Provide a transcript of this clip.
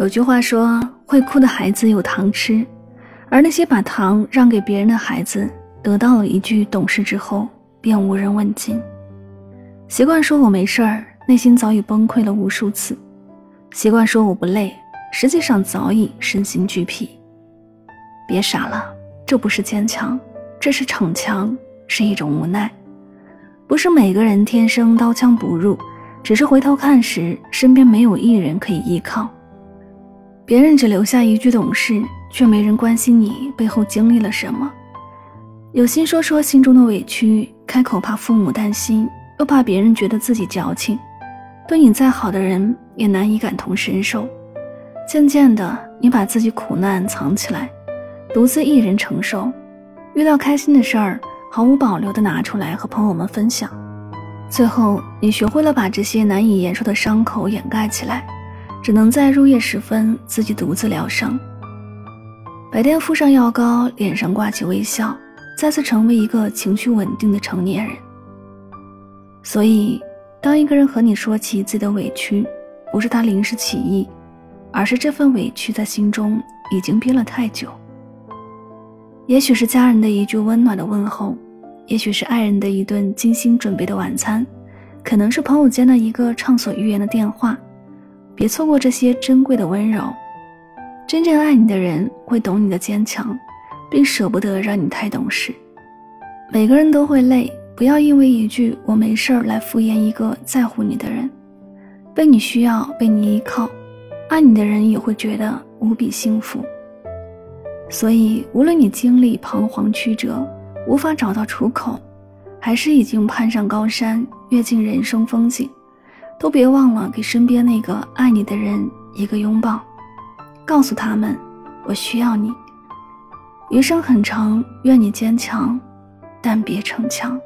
有句话说：“会哭的孩子有糖吃。”而那些把糖让给别人的孩子，得到了一句懂事之后，便无人问津。习惯说我没事儿，内心早已崩溃了无数次；习惯说我不累，实际上早已身心俱疲。别傻了，这不是坚强，这是逞强，是一种无奈。不是每个人天生刀枪不入，只是回头看时，身边没有一人可以依靠。别人只留下一句懂事，却没人关心你背后经历了什么。有心说说心中的委屈，开口怕父母担心，又怕别人觉得自己矫情。对你再好的人，也难以感同身受。渐渐的，你把自己苦难藏起来，独自一人承受。遇到开心的事儿，毫无保留地拿出来和朋友们分享。最后，你学会了把这些难以言说的伤口掩盖起来。只能在入夜时分自己独自疗伤。白天敷上药膏，脸上挂起微笑，再次成为一个情绪稳定的成年人。所以，当一个人和你说起自己的委屈，不是他临时起意，而是这份委屈在心中已经憋了太久。也许是家人的一句温暖的问候，也许是爱人的一顿精心准备的晚餐，可能是朋友间的一个畅所欲言的电话。别错过这些珍贵的温柔，真正爱你的人会懂你的坚强，并舍不得让你太懂事。每个人都会累，不要因为一句“我没事儿”来敷衍一个在乎你的人。被你需要，被你依靠，爱你的人也会觉得无比幸福。所以，无论你经历彷徨曲折，无法找到出口，还是已经攀上高山，阅尽人生风景。都别忘了给身边那个爱你的人一个拥抱，告诉他们我需要你。余生很长，愿你坚强，但别逞强。